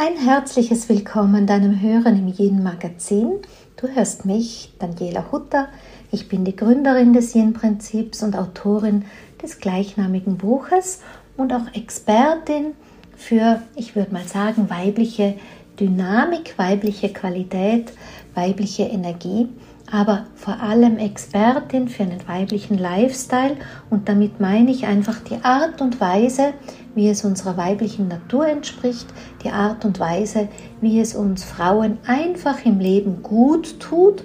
Ein herzliches Willkommen deinem Hören im Yin Magazin. Du hörst mich, Daniela Hutter. Ich bin die Gründerin des Yin Prinzips und Autorin des gleichnamigen Buches und auch Expertin für, ich würde mal sagen, weibliche Dynamik, weibliche Qualität, weibliche Energie, aber vor allem Expertin für einen weiblichen Lifestyle und damit meine ich einfach die Art und Weise, wie es unserer weiblichen Natur entspricht, die Art und Weise, wie es uns Frauen einfach im Leben gut tut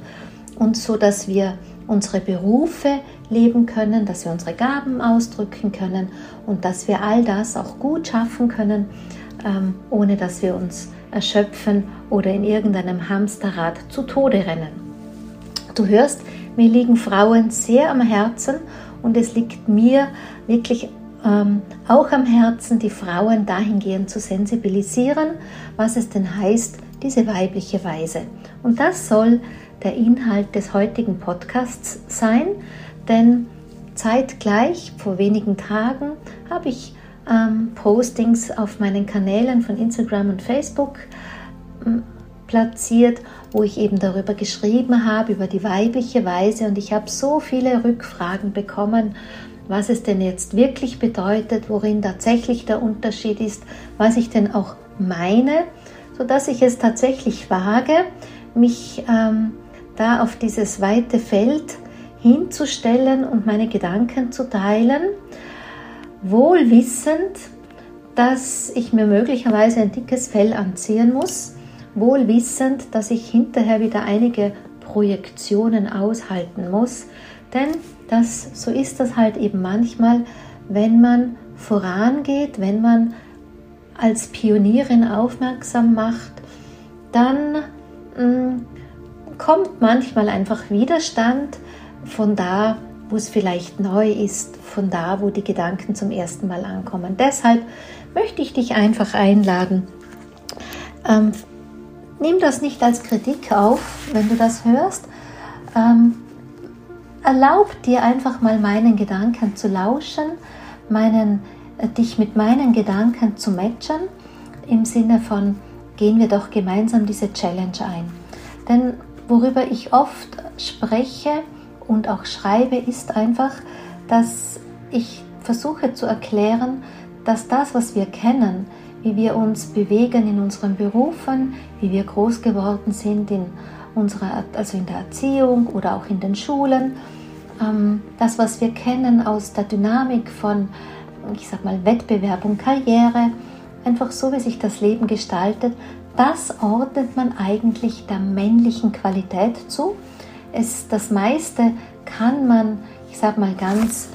und so, dass wir unsere Berufe leben können, dass wir unsere Gaben ausdrücken können und dass wir all das auch gut schaffen können, ähm, ohne dass wir uns erschöpfen oder in irgendeinem Hamsterrad zu Tode rennen. Du hörst, mir liegen Frauen sehr am Herzen und es liegt mir wirklich ähm, auch am Herzen, die Frauen dahingehend zu sensibilisieren, was es denn heißt, diese weibliche Weise. Und das soll der Inhalt des heutigen Podcasts sein, denn zeitgleich, vor wenigen Tagen, habe ich ähm, Postings auf meinen Kanälen von Instagram und Facebook ähm, platziert, wo ich eben darüber geschrieben habe, über die weibliche Weise und ich habe so viele Rückfragen bekommen was es denn jetzt wirklich bedeutet, worin tatsächlich der Unterschied ist, was ich denn auch meine, sodass ich es tatsächlich wage, mich ähm, da auf dieses weite Feld hinzustellen und meine Gedanken zu teilen, wohl wissend, dass ich mir möglicherweise ein dickes Fell anziehen muss, wohl wissend, dass ich hinterher wieder einige Projektionen aushalten muss, denn das, so ist das halt eben manchmal, wenn man vorangeht, wenn man als Pionierin aufmerksam macht, dann mh, mm, kommt manchmal einfach Widerstand von da, wo es vielleicht neu ist, von da, wo die Gedanken zum ersten Mal ankommen. Deshalb möchte ich dich einfach einladen. Ähm, nimm das nicht als Kritik auf, wenn du das hörst. Ähm, erlaub dir einfach mal meinen Gedanken zu lauschen, meinen, äh, dich mit meinen Gedanken zu matchen, im Sinne von gehen wir doch gemeinsam diese Challenge ein. Denn worüber ich oft spreche und auch schreibe, ist einfach, dass ich versuche zu erklären, dass das, was wir kennen, wie wir uns bewegen in unseren Berufen, wie wir groß geworden sind in unserer, also in der Erziehung oder auch in den Schulen. Ähm, das, was wir kennen aus der Dynamik von, ich sag mal, Wettbewerb und Karriere, einfach so, wie sich das Leben gestaltet, das ordnet man eigentlich der männlichen Qualität zu. Es, das meiste kann man, ich sag mal ganz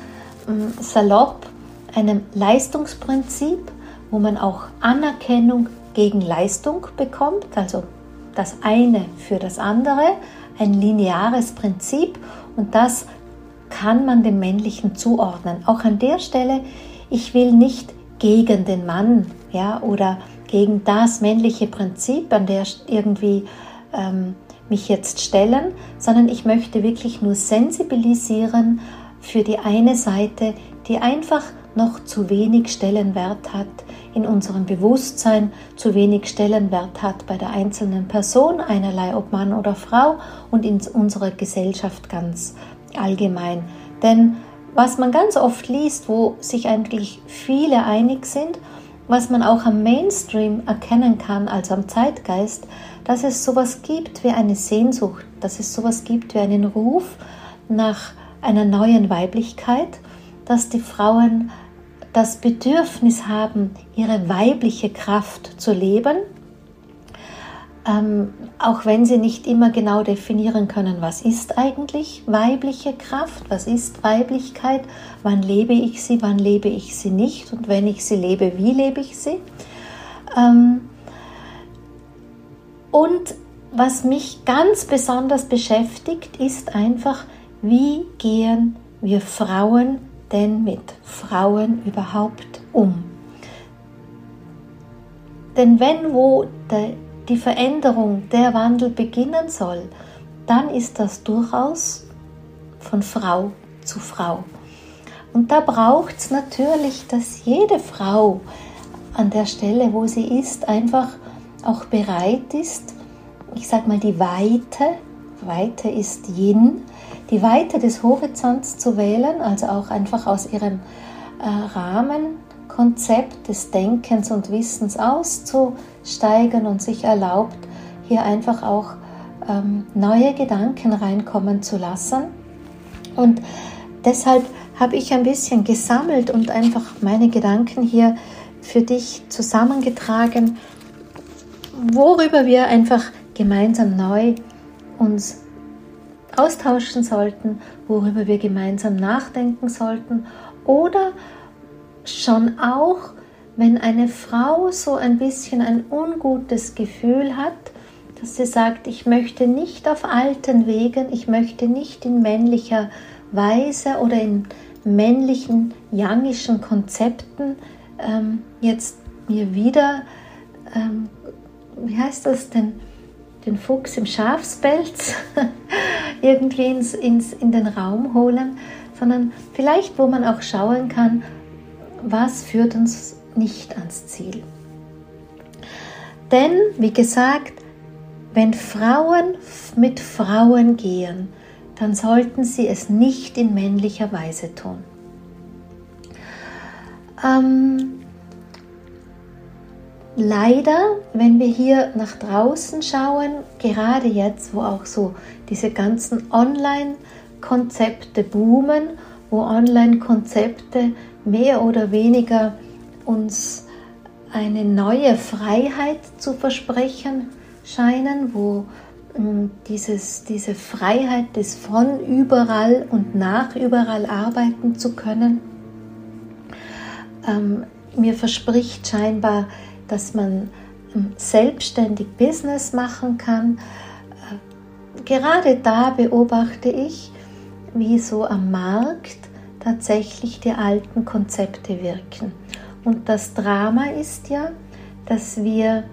ähm, salopp, einem Leistungsprinzip, wo man auch Anerkennung gegen Leistung bekommt, also das eine für das andere, ein lineares Prinzip und das kann man dem Männlichen zuordnen. Auch an der Stelle, ich will nicht gegen den Mann ja, oder gegen das männliche Prinzip, an der irgendwie ähm, mich jetzt stellen, sondern ich möchte wirklich nur sensibilisieren für die eine Seite, die einfach noch zu wenig Stellenwert hat in unserem Bewusstsein, zu wenig Stellenwert hat bei der einzelnen Person, einerlei ob Mann oder Frau und in unserer Gesellschaft ganz allgemein. Denn was man ganz oft liest, wo sich eigentlich viele einig sind, was man auch am Mainstream erkennen kann, also am Zeitgeist, dass es sowas gibt wie eine Sehnsucht, dass es sowas gibt wie einen Ruf nach einer neuen Weiblichkeit, dass die Frauen das Bedürfnis haben, ihre weibliche Kraft zu leben, ähm, auch wenn sie nicht immer genau definieren können, was ist eigentlich weibliche Kraft, was ist Weiblichkeit, wann lebe ich sie, wann lebe ich sie nicht und wenn ich sie lebe, wie lebe ich sie. Ähm, und was mich ganz besonders beschäftigt, ist einfach, wie gehen wir Frauen denn mit Frauen überhaupt um? Denn wenn wo die Veränderung, der Wandel beginnen soll, dann ist das durchaus von Frau zu Frau. Und da braucht es natürlich, dass jede Frau an der Stelle, wo sie ist, einfach auch bereit ist, ich sag mal die Weite, Weite ist Yin, die Weite des Horizonts zu wählen, also auch einfach aus ihrem äh, Rahmenkonzept des Denkens und Wissens auszusteigen und sich erlaubt, hier einfach auch ähm, neue Gedanken reinkommen zu lassen. Und deshalb habe ich ein bisschen gesammelt und einfach meine Gedanken hier für dich zusammengetragen, worüber wir einfach gemeinsam neu uns austauschen sollten, worüber wir gemeinsam nachdenken sollten oder schon auch, wenn eine Frau so ein bisschen ein ungutes Gefühl hat, dass sie sagt, ich möchte nicht auf alten Wegen, ich möchte nicht in männlicher Weise oder in männlichen, youngischen Konzepten ähm, jetzt mir wieder, ähm, wie heißt das denn, den Fuchs im Schafspelz irgendwie ins, ins, in den Raum holen, sondern vielleicht, wo man auch schauen kann, was führt uns nicht ans Ziel. Denn, wie gesagt, wenn Frauen mit Frauen gehen, dann sollten sie es nicht in männlicher Weise tun. Ähm, leider, wenn wir hier nach draußen schauen, gerade jetzt, wo auch so diese ganzen Online-Konzepte boomen, wo Online-Konzepte mehr oder weniger uns eine neue Freiheit zu versprechen scheinen, wo ähm, dieses, diese Freiheit des von überall und nach überall arbeiten zu können, ähm, mir verspricht scheinbar, dass man ähm, selbstständig Business machen kann. Äh, gerade da beobachte ich, wie so am Markt tatsächlich die alten Konzepte wirken. Und das Drama ist ja, dass wir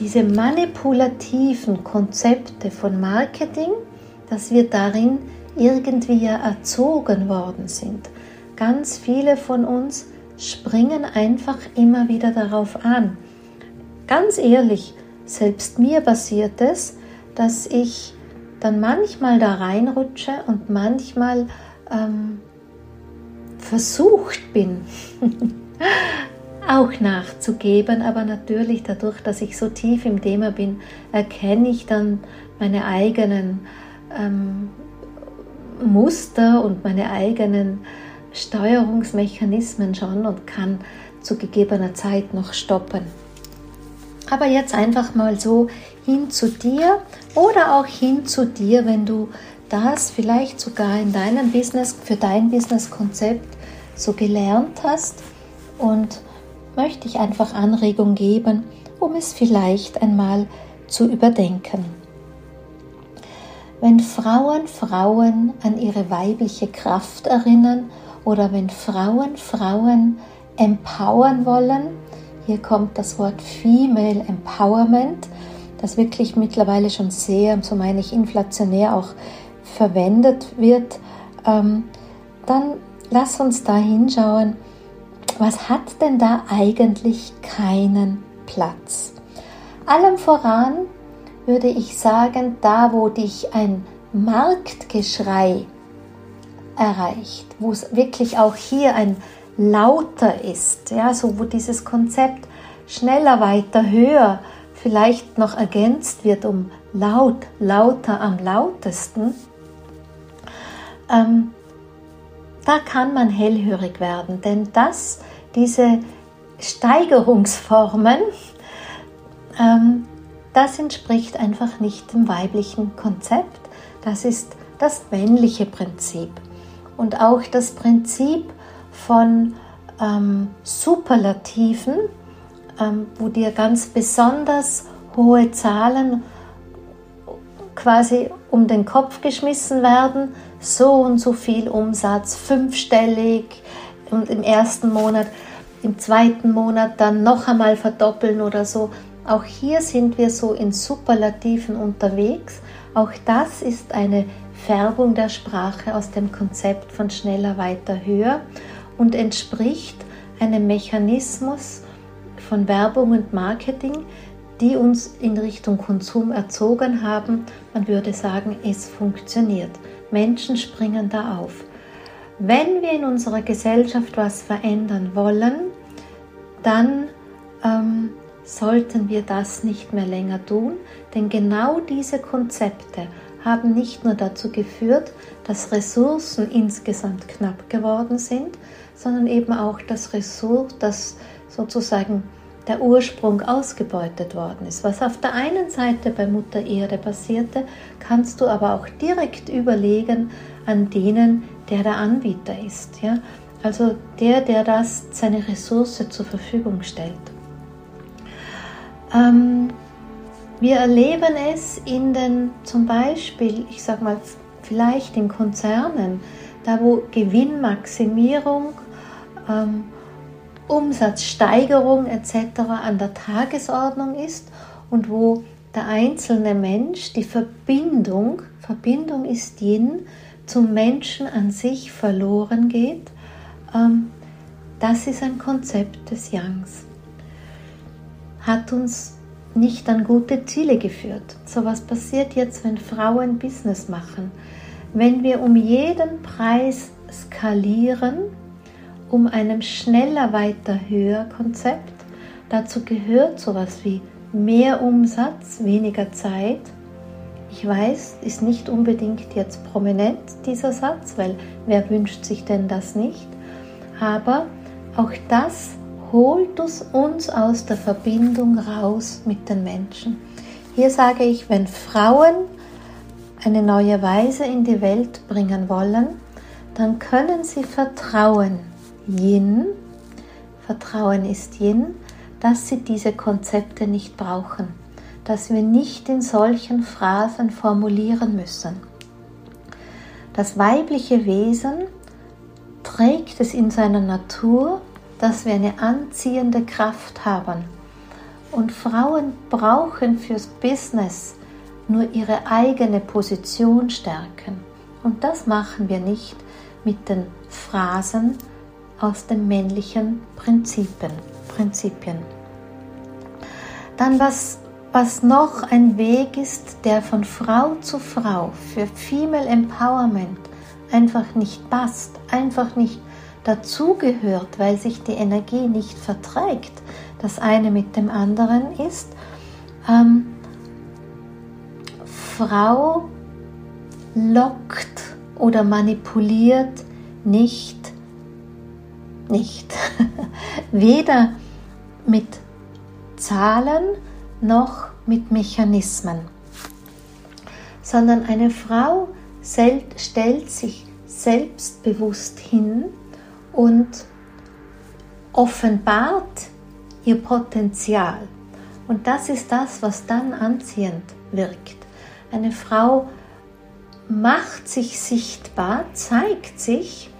diese manipulativen Konzepte von Marketing, dass wir darin irgendwie ja erzogen worden sind. Ganz viele von uns springen einfach immer wieder darauf an. Ganz ehrlich, selbst mir passiert es, dass ich dann manchmal da reinrutsche und manchmal ähm, versucht bin, auch nachzugeben, aber natürlich dadurch, dass ich so tief im Thema bin, erkenne ich dann meine eigenen ähm, Muster und meine eigenen Steuerungsmechanismen schon und kann zu gegebener Zeit noch stoppen. Aber jetzt einfach mal so hin zu dir oder auch hin zu dir, wenn du das vielleicht sogar in deinem Business, für dein Businesskonzept so gelernt hast und möchte ich einfach Anregung geben, um es vielleicht einmal zu überdenken. Wenn Frauen Frauen an ihre weibliche Kraft erinnern oder wenn Frauen Frauen empowern wollen, hier kommt das Wort Female Empowerment, das wirklich mittlerweile schon sehr, so meine ich, inflationär auch verwendet wird, ähm, dann lass uns da hinschauen, was hat denn da eigentlich keinen Platz? Allem voran würde ich sagen, da wo dich ein Marktgeschrei erreicht, wo es wirklich auch hier ein lauter ist, ja, so wo dieses Konzept schneller, weiter, höher vielleicht noch ergänzt wird um laut, lauter, am lautesten, ähm, da kann man hellhörig werden, denn das, diese Steigerungsformen, ähm, das entspricht einfach nicht dem weiblichen Konzept. Das ist das männliche Prinzip. Und auch das Prinzip von ähm, Superlativen, ähm, wo dir ganz besonders hohe Zahlen quasi um den Kopf geschmissen werden, so und so viel Umsatz, fünfstellig und im ersten Monat, im zweiten Monat dann noch einmal verdoppeln oder so. Auch hier sind wir so in Superlativen unterwegs. Auch das ist eine Färbung der Sprache aus dem Konzept von schneller, weiter, höher und entspricht einem Mechanismus von Werbung und Marketing, die uns in Richtung Konsum erzogen haben, man würde sagen, es funktioniert. Menschen springen da auf. Wenn wir in unserer Gesellschaft was verändern wollen, dann ähm, sollten wir das nicht mehr länger tun, denn genau diese Konzepte haben nicht nur dazu geführt, dass Ressourcen insgesamt knapp geworden sind, sondern eben auch das Ressource, das sozusagen der Ursprung ausgebeutet worden ist. Was auf der einen Seite bei Mutter Erde passierte, kannst du aber auch direkt überlegen an denen, der der Anbieter ist. Ja? Also der, der das seine Ressource zur Verfügung stellt. Ähm, wir erleben es in den, zum Beispiel, ich sag mal, vielleicht in Konzernen, da wo Gewinnmaximierung, ähm, Umsatzsteigerung etc. an der Tagesordnung ist und wo der einzelne Mensch die Verbindung, Verbindung ist Yin, zum Menschen an sich verloren geht, ähm, das ist ein Konzept des Yangs. Hat uns nicht an gute Ziele geführt. So was passiert jetzt, wenn Frauen Business machen? Wenn wir um jeden Preis skalieren, um einem schneller, weiter, höher Konzept, dazu gehört sowas wie mehr Umsatz, weniger Zeit. Ich weiß, ist nicht unbedingt jetzt prominent dieser Satz, weil wer wünscht sich denn das nicht? Aber auch das holt es uns aus der Verbindung raus mit den Menschen. Hier sage ich, wenn Frauen eine neue Weise in die Welt bringen wollen, dann können sie vertrauen, Yin, Vertrauen ist Yin, dass sie diese Konzepte nicht brauchen, dass wir nicht in solchen Phrasen formulieren müssen. Das weibliche Wesen trägt es in seiner Natur, dass wir eine anziehende Kraft haben. Und Frauen brauchen fürs Business nur ihre eigene Position stärken. Und das machen wir nicht mit den Phrasen aus den männlichen Prinzipien. Prinzipien. Dann was, was noch ein Weg ist, der von Frau zu Frau für Female Empowerment einfach nicht passt, einfach nicht dazugehört, weil sich die Energie nicht verträgt, das eine mit dem anderen ist, ähm, Frau lockt oder manipuliert nicht, nicht, weder mit Zahlen noch mit Mechanismen, sondern eine Frau stellt sich selbstbewusst hin und offenbart ihr Potenzial. Und das ist das, was dann anziehend wirkt. Eine Frau macht sich sichtbar, zeigt sich,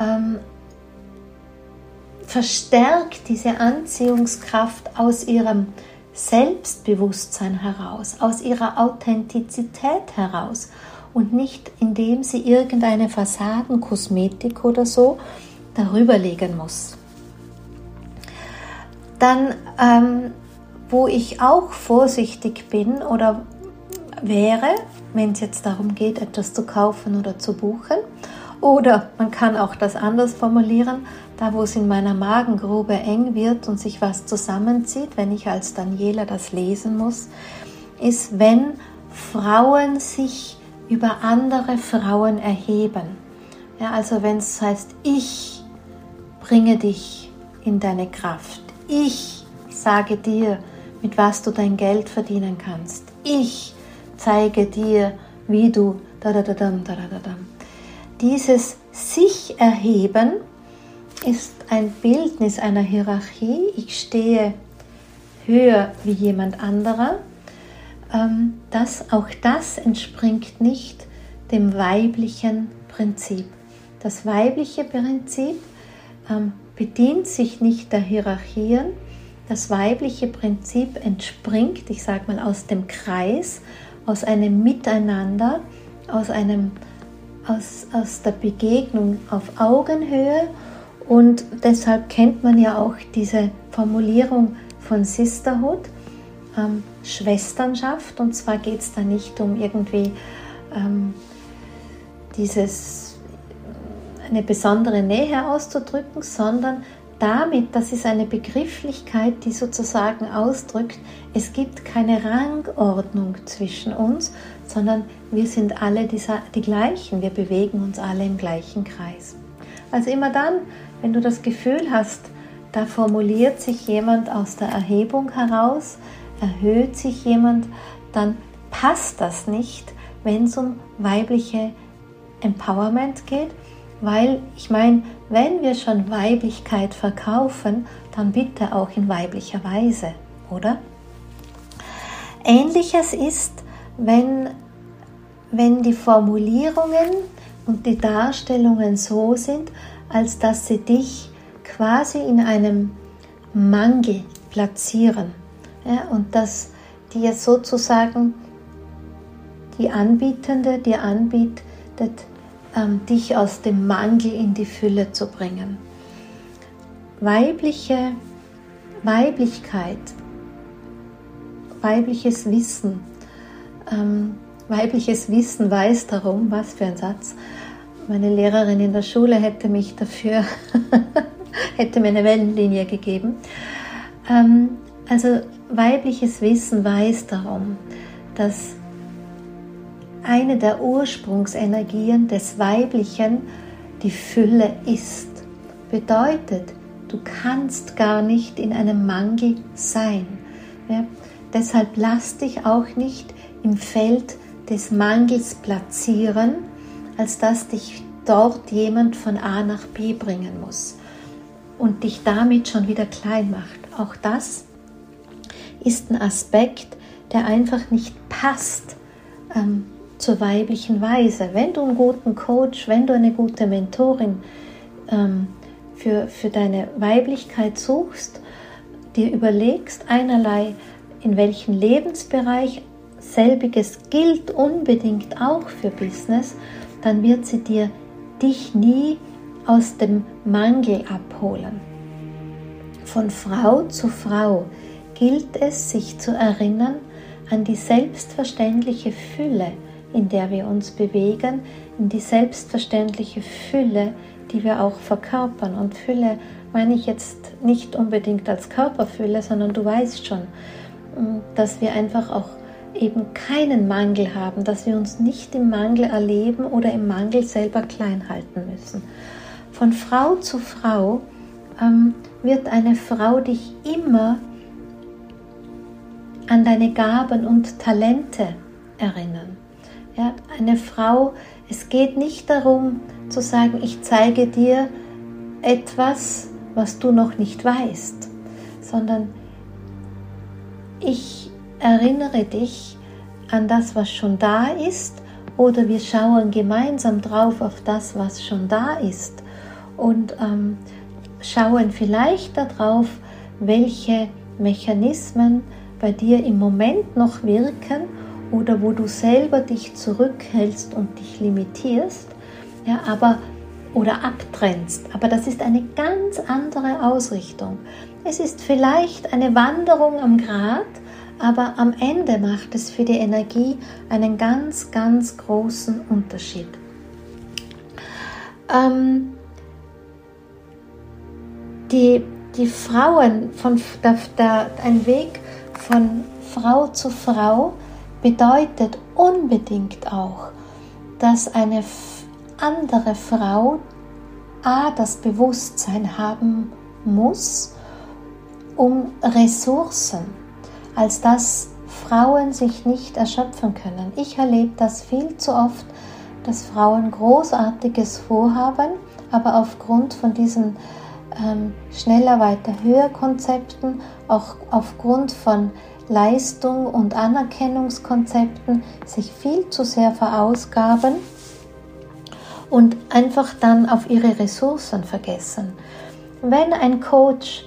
ähm, verstärkt diese Anziehungskraft aus ihrem Selbstbewusstsein heraus, aus ihrer Authentizität heraus und nicht indem sie irgendeine Fassadenkosmetik oder so darüber legen muss. Dann, ähm, wo ich auch vorsichtig bin oder wäre, wenn es jetzt darum geht, etwas zu kaufen oder zu buchen, oder man kann auch das anders formulieren, da wo es in meiner Magengrube eng wird und sich was zusammenzieht, wenn ich als Daniela das lesen muss, ist, wenn Frauen sich über andere Frauen erheben. Ja, also wenn es heißt, ich bringe dich in deine Kraft. Ich sage dir, mit was du dein Geld verdienen kannst. Ich zeige dir, wie du da da da da da da da. Dieses sich erheben ist ein Bildnis einer Hierarchie. Ich stehe höher wie jemand anderer ähm, das, auch das entspringt nicht dem weiblichen Prinzip. Das weibliche Prinzip ähm, bedient sich nicht der Hierarchien. Das weibliche Prinzip entspringt, ich sage mal, aus dem Kreis, aus einem Miteinander, aus, einem, aus, aus der Begegnung auf Augenhöhe. Und deshalb kennt man ja auch diese Formulierung von Sisterhood ähm, Schwesternschaft. Und zwar geht es da nicht um irgendwie ähm, dieses eine besondere Nähe auszudrücken, sondern damit, das ist eine Begrifflichkeit, die sozusagen ausdrückt, es gibt keine Rangordnung zwischen uns, sondern wir sind alle die, die gleichen, wir bewegen uns alle im gleichen Kreis. Also immer dann, wenn du das Gefühl hast, da formuliert sich jemand aus der Erhebung heraus, erhöht sich jemand, dann passt das nicht, wenn es um weibliche Empowerment geht, weil ich meine, wenn wir schon Weiblichkeit verkaufen, dann bitte auch in weiblicher Weise, oder? Ähnliches ist, wenn, wenn die Formulierungen und die Darstellungen so sind, als dass sie dich quasi in einem Mangel platzieren ja, und dass dir sozusagen die Anbietende dir anbietet, ähm, dich aus dem Mangel in die Fülle zu bringen. Weibliche Weiblichkeit, weibliches Wissen, ähm, weibliches Wissen weiß darum, was für ein Satz. Meine Lehrerin in der Schule hätte mich dafür, hätte mir eine Wellenlinie gegeben. Ähm, also weibliches Wissen weiß darum, dass eine der Ursprungsenergien des Weiblichen die Fülle ist. Bedeutet, du kannst gar nicht in einem Mangel sein. Ja? Deshalb lass dich auch nicht im Feld des Mangels platzieren, als dass dich dort jemand von A nach B bringen muss und dich damit schon wieder klein macht. Auch das ist ein Aspekt, der einfach nicht passt ähm, zur weiblichen Weise. Wenn du einen guten Coach, wenn du eine gute Mentorin ähm, für, für deine Weiblichkeit suchst, dir überlegst einerlei, in welchem Lebensbereich selbiges gilt unbedingt auch für Business, dann wird sie dir dich nie aus dem Mangel abholen. Von Frau zu Frau gilt es, sich zu erinnern an die selbstverständliche Fülle, in der wir uns bewegen, in die selbstverständliche Fülle, die wir auch verkörpern. Und Fülle meine ich jetzt nicht unbedingt als Körperfülle, sondern du weißt schon, mm, dass wir einfach auch eben keinen Mangel haben, dass wir uns nicht im Mangel erleben oder im Mangel selber klein halten müssen. Von Frau zu Frau ähm, wird eine Frau dich immer an deine Gaben und Talente erinnern. Ja, eine Frau, es geht nicht darum zu sagen, ich zeige dir etwas, was du noch nicht weißt, sondern ich erinnere dich an das, was schon da ist, oder wir schauen gemeinsam drauf auf das, was schon da ist und ähm, schauen vielleicht darauf, welche Mechanismen bei dir im Moment noch wirken oder wo du selber dich zurückhältst und dich limitierst, ja, aber oder abtrennst. Aber das ist eine ganz andere Ausrichtung. Es ist vielleicht eine Wanderung am Grat, aber am Ende macht es für die Energie einen ganz, ganz großen Unterschied. Ähm, die, die Frauen, von, der, der, ein Weg von Frau zu Frau bedeutet unbedingt auch, dass eine andere Frau A das Bewusstsein haben muss, um Ressourcen, als dass Frauen sich nicht erschöpfen können. Ich erlebe das viel zu oft, dass Frauen großartiges vorhaben, aber aufgrund von diesen ähm, schneller, weiter, höher Konzepten, auch aufgrund von Leistung und Anerkennungskonzepten sich viel zu sehr verausgaben und einfach dann auf ihre Ressourcen vergessen. Wenn ein Coach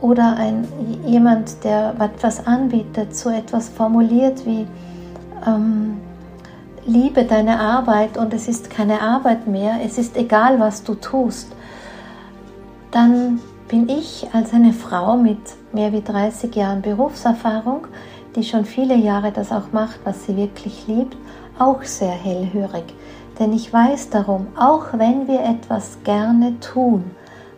oder ein, jemand, der etwas anbietet, so etwas formuliert wie ähm, Liebe deine Arbeit und es ist keine Arbeit mehr, es ist egal, was du tust, dann bin ich als eine Frau mit mehr wie 30 Jahren Berufserfahrung, die schon viele Jahre das auch macht, was sie wirklich liebt, auch sehr hellhörig. Denn ich weiß darum, auch wenn wir etwas gerne tun,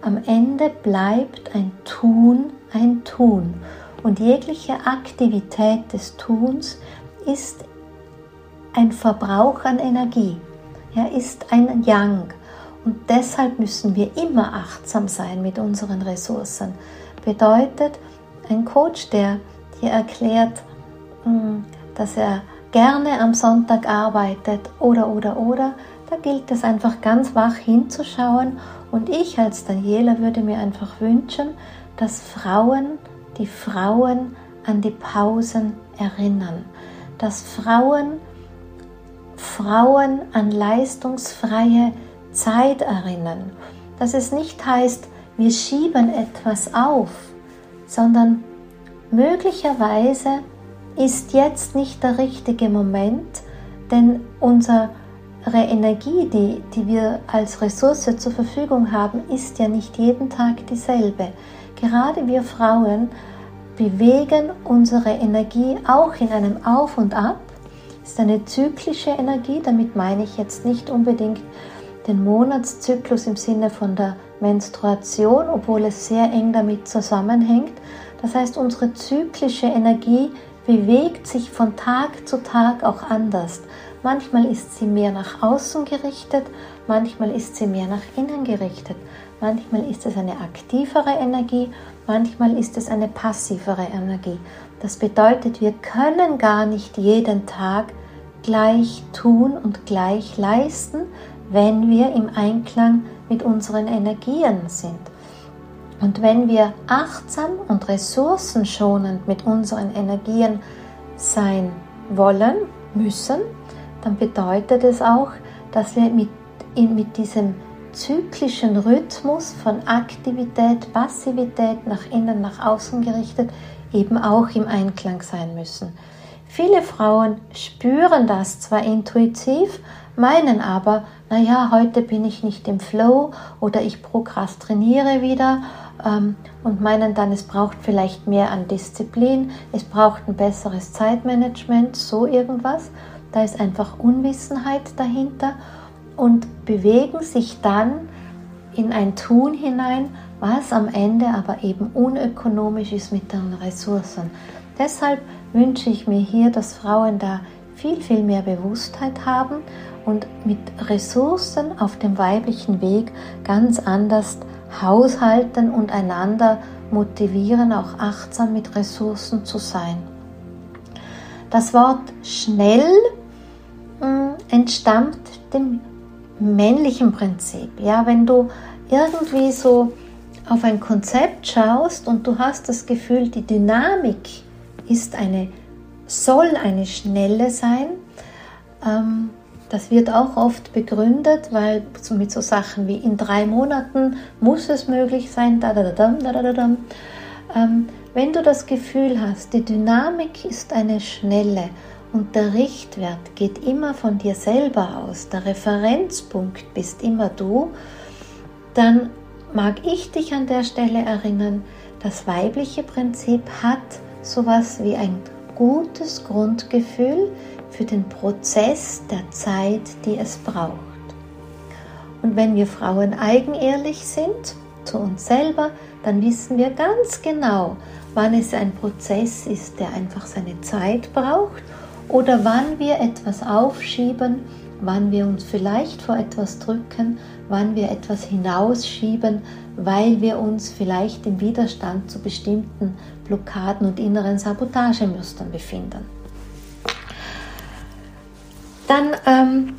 am Ende bleibt ein Tun ein Tun. Und jegliche Aktivität des Tuns ist ein Verbrauch an Energie. Ja, ist ein Yang. Und deshalb müssen wir immer achtsam sein mit unseren Ressourcen. Bedeutet, ein Coach, der dir erklärt, hm, dass er gerne am Sonntag arbeitet oder oder oder, da gilt es einfach ganz wach hinzuschauen und ich als Daniela würde mir einfach wünschen, dass Frauen die Frauen an die Pausen erinnern, dass Frauen Frauen an leistungsfreie Zeit erinnern, dass es nicht heißt, wir schieben etwas auf, sondern möglicherweise ist jetzt nicht der richtige Moment, denn unsere Energie, die, die wir als Ressource zur Verfügung haben, ist ja nicht jeden Tag dieselbe. Gerade wir Frauen bewegen unsere Energie auch in einem Auf und Ab. Ist eine zyklische Energie, damit meine ich jetzt nicht unbedingt den Monatszyklus im Sinne von der Menstruation, obwohl es sehr eng damit zusammenhängt. Das heißt, unsere zyklische Energie bewegt sich von Tag zu Tag auch anders. Manchmal ist sie mehr nach außen gerichtet, manchmal ist sie mehr nach innen gerichtet. Manchmal ist es eine aktivere Energie, manchmal ist es eine passivere Energie. Das bedeutet, wir können gar nicht jeden Tag gleich tun und gleich leisten, wenn wir im Einklang mit unseren Energien sind. Und wenn wir achtsam und ressourcenschonend mit unseren Energien sein wollen, müssen, dann bedeutet es auch, dass wir mit, mit diesem zyklischen Rhythmus von Aktivität, Passivität nach innen, nach außen gerichtet, eben auch im Einklang sein müssen. Viele Frauen spüren das zwar intuitiv, meinen aber, naja, heute bin ich nicht im Flow oder ich prokrastiniere wieder ähm, und meinen dann, es braucht vielleicht mehr an Disziplin, es braucht ein besseres Zeitmanagement, so irgendwas. Da ist einfach Unwissenheit dahinter und bewegen sich dann in ein Tun hinein, was am Ende aber eben unökonomisch ist mit den Ressourcen. Deshalb wünsche ich mir hier, dass Frauen da viel, viel mehr Bewusstheit haben und mit Ressourcen auf dem weiblichen Weg ganz anders haushalten und einander motivieren, auch achtsam mit Ressourcen zu sein. Das Wort schnell äh, entstammt dem männlichen Prinzip. Ja, wenn du irgendwie so auf ein Konzept schaust und du hast das Gefühl, die Dynamik ist eine, soll eine schnelle sein, ähm, das wird auch oft begründet, weil mit so Sachen wie in drei Monaten muss es möglich sein. Ähm, wenn du das Gefühl hast, die Dynamik ist eine schnelle und der Richtwert geht immer von dir selber aus, der Referenzpunkt bist immer du, dann mag ich dich an der Stelle erinnern, das weibliche Prinzip hat sowas wie ein gutes Grundgefühl für den Prozess der Zeit, die es braucht. Und wenn wir Frauen eigenehrlich sind zu uns selber, dann wissen wir ganz genau, wann es ein Prozess ist, der einfach seine Zeit braucht oder wann wir etwas aufschieben, wann wir uns vielleicht vor etwas drücken, wann wir etwas hinausschieben, weil wir uns vielleicht im Widerstand zu bestimmten Blockaden und inneren Sabotagemustern befinden. Dann, ähm,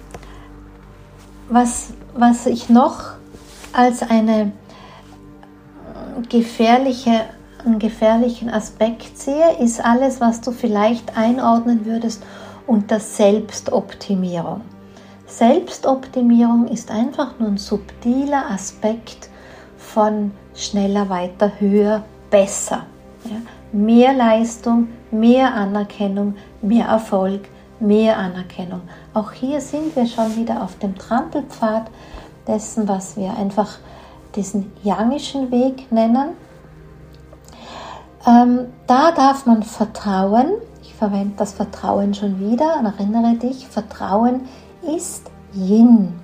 was, was ich noch als eine gefährliche einen gefährlichen Aspekt sehe, ist alles, was du vielleicht einordnen würdest unter Selbstoptimierung. Selbstoptimierung ist einfach nur ein subtiler Aspekt von schneller, weiter, höher, besser. Ja? Mehr Leistung, mehr Anerkennung, mehr Erfolg, mehr Anerkennung. Auch hier sind wir schon wieder auf dem Trampelpfad dessen, was wir einfach diesen yangischen Weg nennen ähm, da darf man vertrauen. Ich verwende das Vertrauen schon wieder und erinnere dich, Vertrauen ist Yin.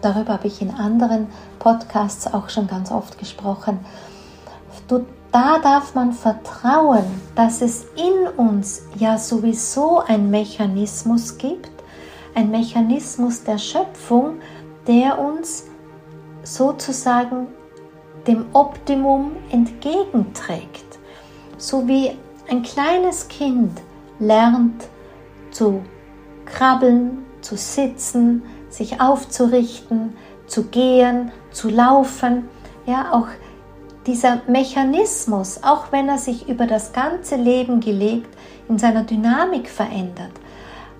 Darüber habe ich in anderen Podcasts auch schon ganz oft gesprochen. Du, da darf man vertrauen, dass es in uns ja sowieso ein Mechanismus gibt, ein Mechanismus der Schöpfung, der uns sozusagen dem Optimum entgegenträgt. So wie ein kleines Kind lernt zu krabbeln, zu sitzen, sich aufzurichten, zu gehen, zu laufen. Ja, auch dieser Mechanismus, auch wenn er sich über das ganze Leben gelegt, in seiner Dynamik verändert.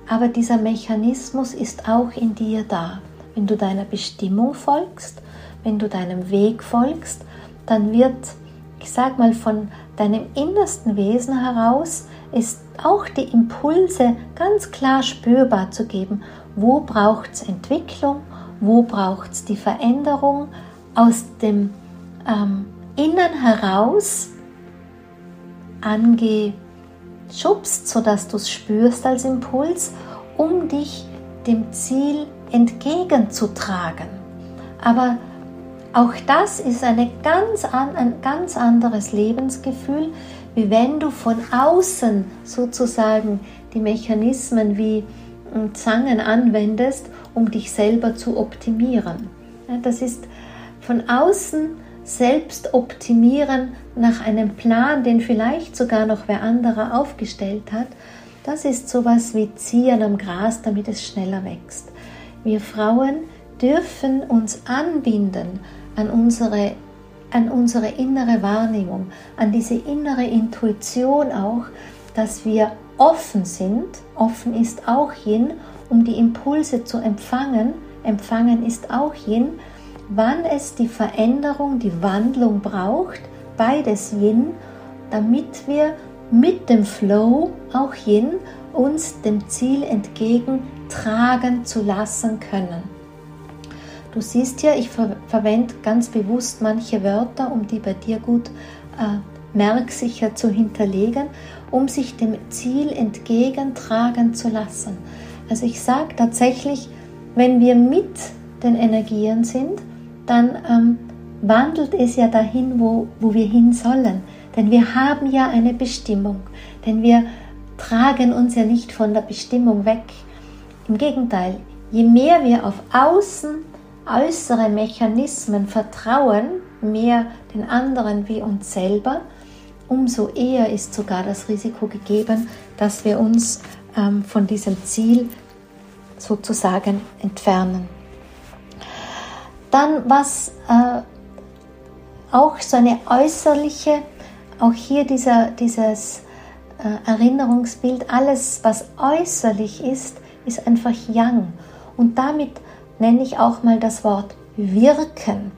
Aber dieser Mechanismus ist auch in dir da. Wenn du deiner Bestimmung folgst, wenn du deinem Weg folgst, dann wird, ich sag mal, von deinem innersten Wesen heraus ist auch die Impulse ganz klar spürbar zu geben. Wo braucht es Entwicklung? Wo braucht es die Veränderung aus dem ähm, Innern heraus angeschubst, sodass du es spürst als Impuls, um dich dem Ziel entgegenzutragen. Aber auch das ist ganz an, ein ganz anderes Lebensgefühl, wie wenn du von außen sozusagen die Mechanismen wie hm, Zangen anwendest, um dich selber zu optimieren. Das ist von außen selbst optimieren nach einem Plan, den vielleicht sogar noch wer anderer aufgestellt hat. Das ist sowas wie Ziehen am Gras, damit es schneller wächst. Wir Frauen dürfen uns anbinden an unsere, an unsere innere Wahrnehmung, an diese innere Intuition auch, dass wir offen sind. Offen ist auch Yin, um die Impulse zu empfangen. Empfangen ist auch Yin. Wann es die Veränderung, die Wandlung braucht, beides Yin, damit wir mit dem Flow, auch Yin, uns dem Ziel entgegen tragen zu lassen können. Du siehst ja, ich ver verwende ganz bewusst manche Wörter, um die bei dir gut äh, merksicher zu hinterlegen, um sich dem Ziel entgegentragen zu lassen. Also ich sage tatsächlich, wenn wir mit den Energien sind, dann ähm, wandelt es ja dahin, wo, wo wir hin sollen. Denn wir haben ja eine Bestimmung. Denn wir tragen uns ja nicht von der Bestimmung weg. Im Gegenteil, je mehr wir auf Außen äußere Mechanismen vertrauen, mehr den anderen wie uns selber, umso eher ist sogar das Risiko gegeben, dass wir uns ähm, von diesem Ziel sozusagen entfernen. Dann was äh, auch so eine äußerliche, auch hier dieser, dieses äh, Erinnerungsbild, alles was äußerlich ist, ist einfach Yang. Und damit nenne ich auch mal das Wort wirken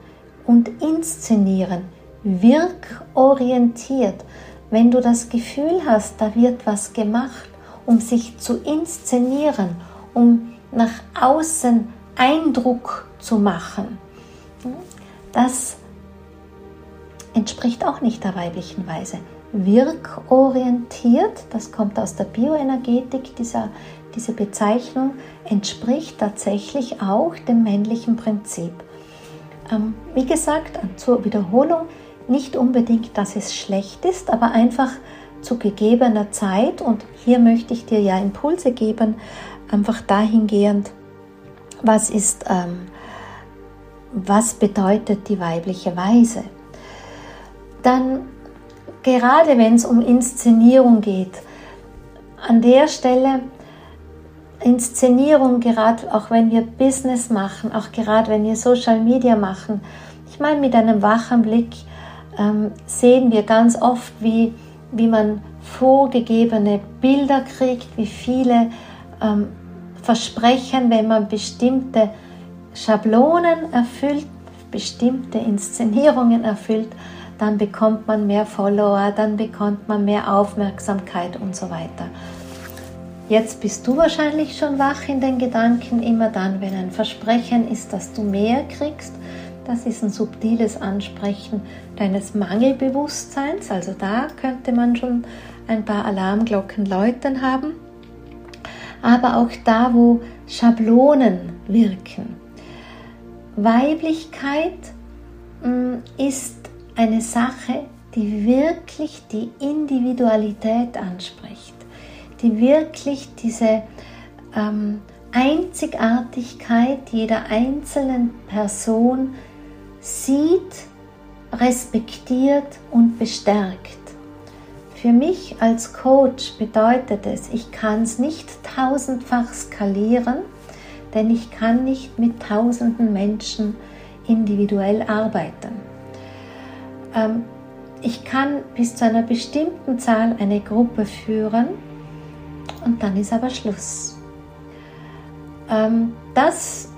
und inszenieren, wirkorientiert. Wenn du das Gefühl hast, da wird was gemacht, um sich zu inszenieren, um nach außen Eindruck zu machen, das entspricht auch nicht der weiblichen Weise. Wirkorientiert, das kommt aus der Bioenergetik, dieser diese Bezeichnung entspricht tatsächlich auch dem männlichen Prinzip. Ähm, wie gesagt, zur Wiederholung, nicht unbedingt, dass es schlecht ist, aber einfach zu gegebener Zeit, und hier möchte ich dir ja Impulse geben, einfach dahingehend, was ist, ähm, was bedeutet die weibliche Weise. Dann, gerade wenn es um Inszenierung geht, an der Stelle Inszenierung, gerade auch wenn wir Business machen, auch gerade wenn wir Social Media machen. Ich meine, mit einem wachen Blick ähm, sehen wir ganz oft, wie, wie man vorgegebene Bilder kriegt, wie viele ähm, Versprechen, wenn man bestimmte Schablonen erfüllt, bestimmte Inszenierungen erfüllt, dann bekommt man mehr Follower, dann bekommt man mehr Aufmerksamkeit und so weiter. Jetzt bist du wahrscheinlich schon wach in den Gedanken, immer dann, wenn ein Versprechen ist, dass du mehr kriegst, Das ist ein subtiles Ansprechen deines Mangelbewusstseins. Also da könnte man schon ein paar Alarmglocken läuten haben. Aber auch da, wo Schablonen wirken. Weiblichkeit mm, ist eine Sache, die wirklich die Individualität anspricht, die wirklich diese ähm, Einzigartigkeit jeder einzelnen Person sieht, respektiert und bestärkt. Für mich als Coach bedeutet es, ich kann es nicht tausendfach skalieren, denn ich kann nicht mit tausenden Menschen individuell arbeiten. Ähm, ich kann bis zu einer bestimmten Zahl eine Gruppe führen und dann ist aber Schluss. Ähm, das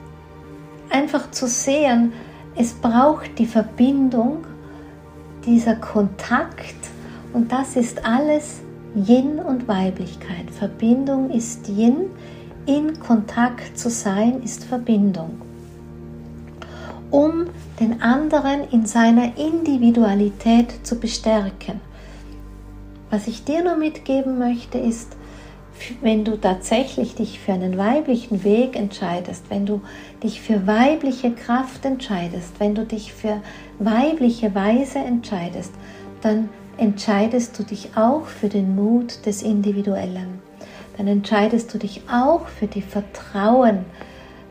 einfach zu sehen, es braucht die Verbindung, dieser Kontakt und das ist alles Yin und Weiblichkeit. Verbindung ist Yin, in Kontakt zu sein ist Verbindung. Um den anderen in seiner Individualität zu bestärken. Was ich dir nur mitgeben möchte, ist, wenn du tatsächlich dich für einen weiblichen Weg entscheidest, wenn du dich für weibliche Kraft entscheidest, wenn du dich für weibliche Weise entscheidest, dann entscheidest du dich auch für den Mut des Individuellen. Dann entscheidest du dich auch für die Vertrauen,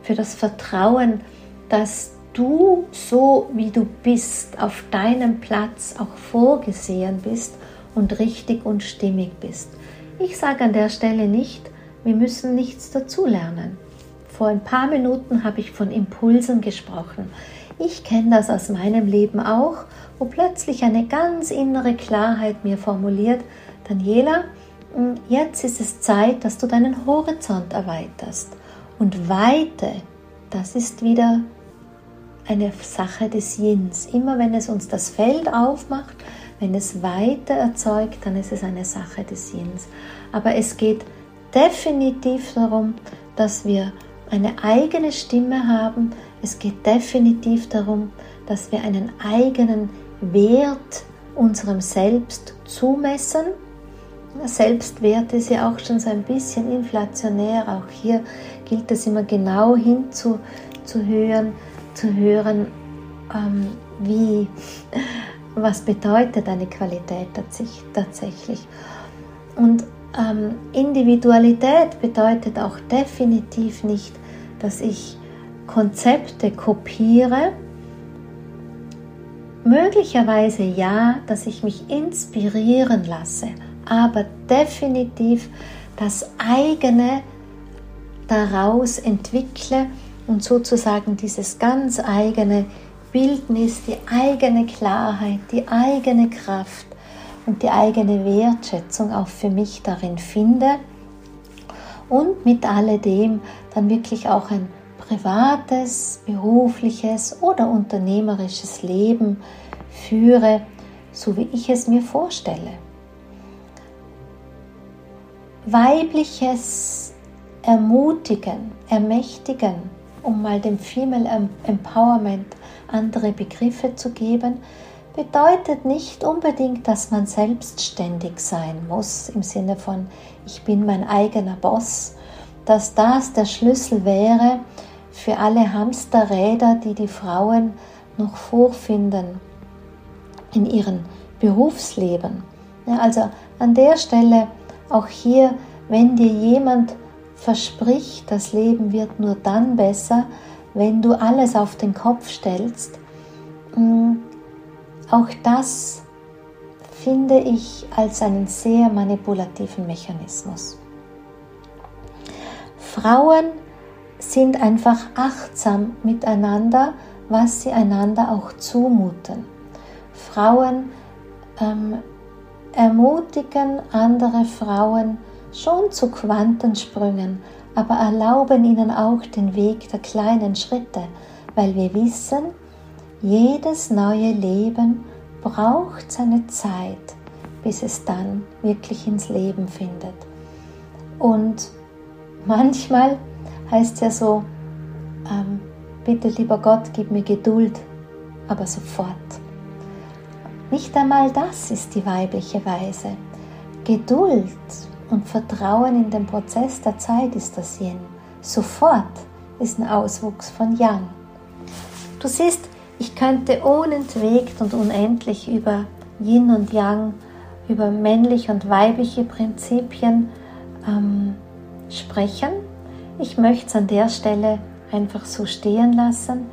für das Vertrauen, dass du so wie du bist, auf deinem Platz auch vorgesehen bist und richtig und stimmig bist. Ich sage an der Stelle nicht, wir müssen nichts dazulernen. Vor ein paar Minuten habe ich von Impulsen gesprochen. Ich kenne das aus meinem Leben auch, wo plötzlich eine ganz innere Klarheit mir formuliert, Daniela, jetzt ist es Zeit, dass du deinen Horizont erweiterst. Und Weite, das ist wieder eine Sache des Yins. Immer wenn es uns das Feld aufmacht, wenn es Weite erzeugt, dann ist es eine Sache des Yins. Aber es geht definitiv darum, dass wir eine eigene Stimme haben. Es geht definitiv darum, dass wir einen eigenen Wert unserem Selbst zumessen. Selbstwert ist ja auch schon so ein bisschen inflationär. Auch hier gilt es immer genau hinzuhören, zu hören, ähm, wie was bedeutet eine Qualität tatsächlich. Und ähm, Individualität bedeutet auch definitiv nicht, dass ich Konzepte kopiere. Möglicherweise ja, dass ich mich inspirieren lasse, aber definitiv das eigene daraus entwickle und sozusagen dieses ganz eigene Bildnis, die eigene Klarheit, die eigene Kraft und die eigene Wertschätzung auch für mich darin finde und mit alledem dann wirklich auch ein privates, berufliches oder unternehmerisches Leben führe, so wie ich es mir vorstelle. Weibliches Ermutigen, Ermächtigen, um mal dem Female Empowerment andere Begriffe zu geben, bedeutet nicht unbedingt, dass man selbstständig sein muss, im Sinne von ich bin mein eigener Boss, dass das der Schlüssel wäre für alle Hamsterräder, die die Frauen noch vorfinden in ihrem Berufsleben. Ja, also an der Stelle auch hier, wenn dir jemand verspricht, das Leben wird nur dann besser, wenn du alles auf den Kopf stellst, mm, auch das finde ich als einen sehr manipulativen Mechanismus. Frauen sind einfach achtsam miteinander, was sie einander auch zumuten. Frauen ähm, ermutigen andere Frauen schon zu Quantensprüngen, aber erlauben ihnen auch den Weg der kleinen Schritte, weil wir wissen, jedes neue Leben braucht seine Zeit, bis es dann wirklich ins Leben findet. Und manchmal heißt es ja so, ähm, bitte lieber Gott, gib mir Geduld, aber sofort. Nicht einmal das ist die weibliche Weise. Geduld und Vertrauen in den Prozess der Zeit ist das Yin. Sofort ist ein Auswuchs von Yang. Du siehst, ich könnte unentwegt und unendlich über Yin und Yang, über männliche und weibliche Prinzipien ähm, sprechen. Ich möchte es an der Stelle einfach so stehen lassen.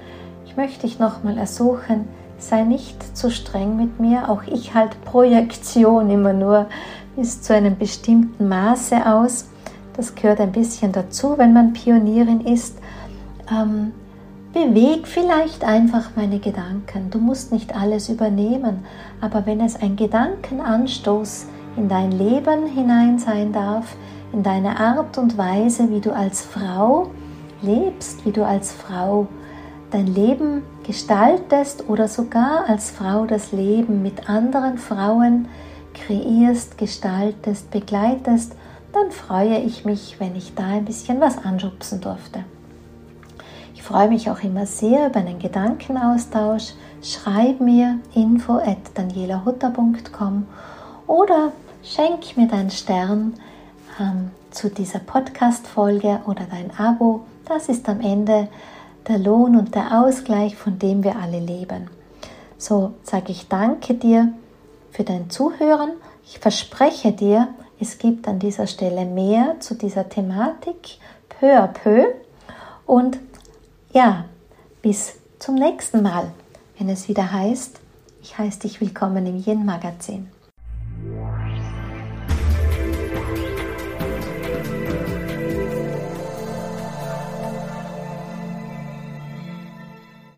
Ich möchte dich nochmal ersuchen, sei nicht zu streng mit mir. Auch ich halte Projektion immer nur bis zu einem bestimmten Maße aus. Das gehört ein bisschen dazu, wenn man Pionierin ist. Ähm, beweg vielleicht einfach meine Gedanken. Du musst nicht alles übernehmen, aber wenn es ein Gedankenanstoß in dein Leben hinein sein darf, in deine Art und Weise, wie du als Frau lebst, wie du als Frau dein Leben gestaltest oder sogar als Frau das Leben mit anderen Frauen kreierst, gestaltest, begleitest, dann freue ich mich, wenn ich da ein bisschen was anschubsen durfte. Ich freue mich auch immer sehr über einen Gedankenaustausch. Schreib mir info at danielahutter.com oder schenk mir deinen Stern ähm, zu dieser Podcast-Folge oder dein Abo. Das ist am Ende der Lohn und der Ausgleich, von dem wir alle leben. So sage ich danke dir für dein Zuhören. Ich verspreche dir, es gibt an dieser Stelle mehr zu dieser Thematik, peu à peu. Und ja, bis zum nächsten Mal, wenn es wieder heißt, ich heiße dich willkommen im Yin Magazin.